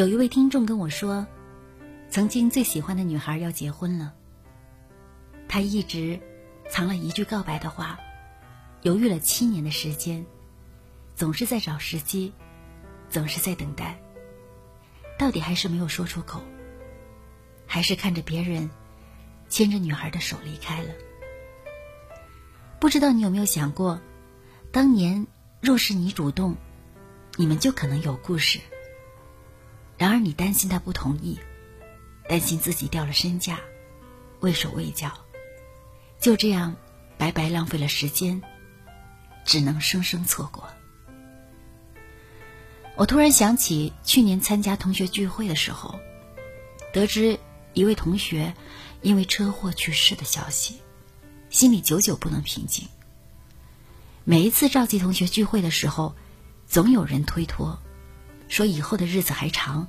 有一位听众跟我说，曾经最喜欢的女孩要结婚了，他一直藏了一句告白的话，犹豫了七年的时间，总是在找时机，总是在等待，到底还是没有说出口，还是看着别人牵着女孩的手离开了。不知道你有没有想过，当年若是你主动，你们就可能有故事。然而你担心他不同意，担心自己掉了身价，畏手畏脚，就这样白白浪费了时间，只能生生错过。我突然想起去年参加同学聚会的时候，得知一位同学因为车祸去世的消息。心里久久不能平静。每一次召集同学聚会的时候，总有人推脱，说以后的日子还长，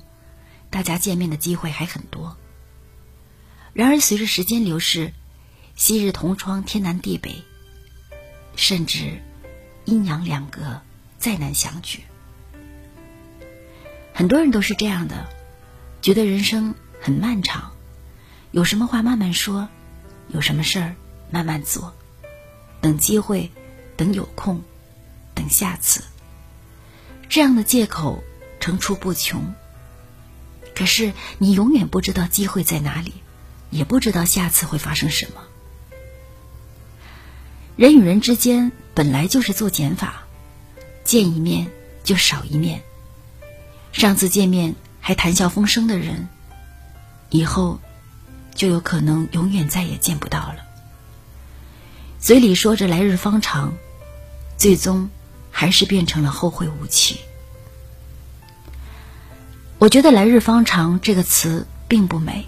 大家见面的机会还很多。然而随着时间流逝，昔日同窗天南地北，甚至阴阳两隔，再难相聚。很多人都是这样的，觉得人生很漫长，有什么话慢慢说，有什么事儿。慢慢做，等机会，等有空，等下次。这样的借口层出不穷。可是你永远不知道机会在哪里，也不知道下次会发生什么。人与人之间本来就是做减法，见一面就少一面。上次见面还谈笑风生的人，以后就有可能永远再也见不到了。嘴里说着来日方长，最终还是变成了后会无期。我觉得“来日方长”这个词并不美，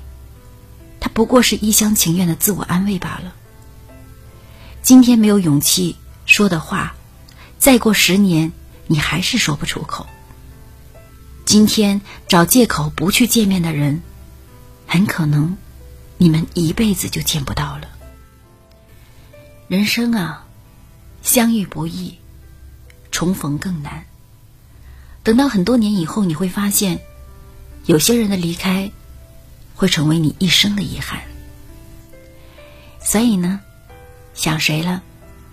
它不过是一厢情愿的自我安慰罢了。今天没有勇气说的话，再过十年你还是说不出口。今天找借口不去见面的人，很可能你们一辈子就见不到了。人生啊，相遇不易，重逢更难。等到很多年以后，你会发现，有些人的离开，会成为你一生的遗憾。所以呢，想谁了，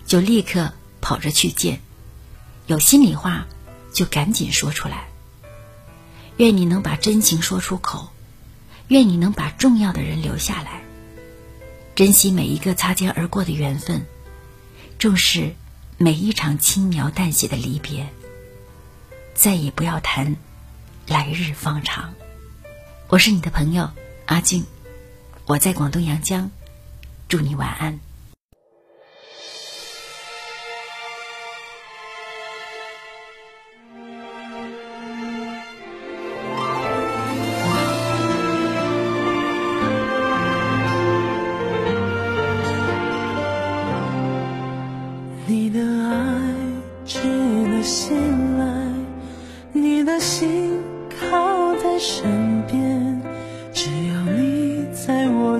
就立刻跑着去见；有心里话，就赶紧说出来。愿你能把真情说出口，愿你能把重要的人留下来。珍惜每一个擦肩而过的缘分，重视每一场轻描淡写的离别。再也不要谈来日方长。我是你的朋友阿静，我在广东阳江，祝你晚安。醒来，你的心靠在身边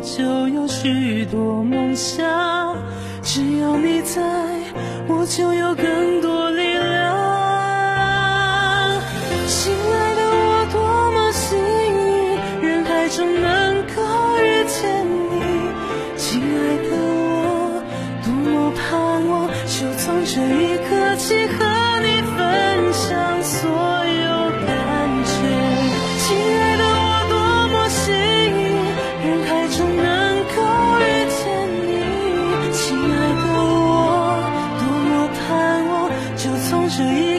就有许多梦想只要你在我就有更多亲爱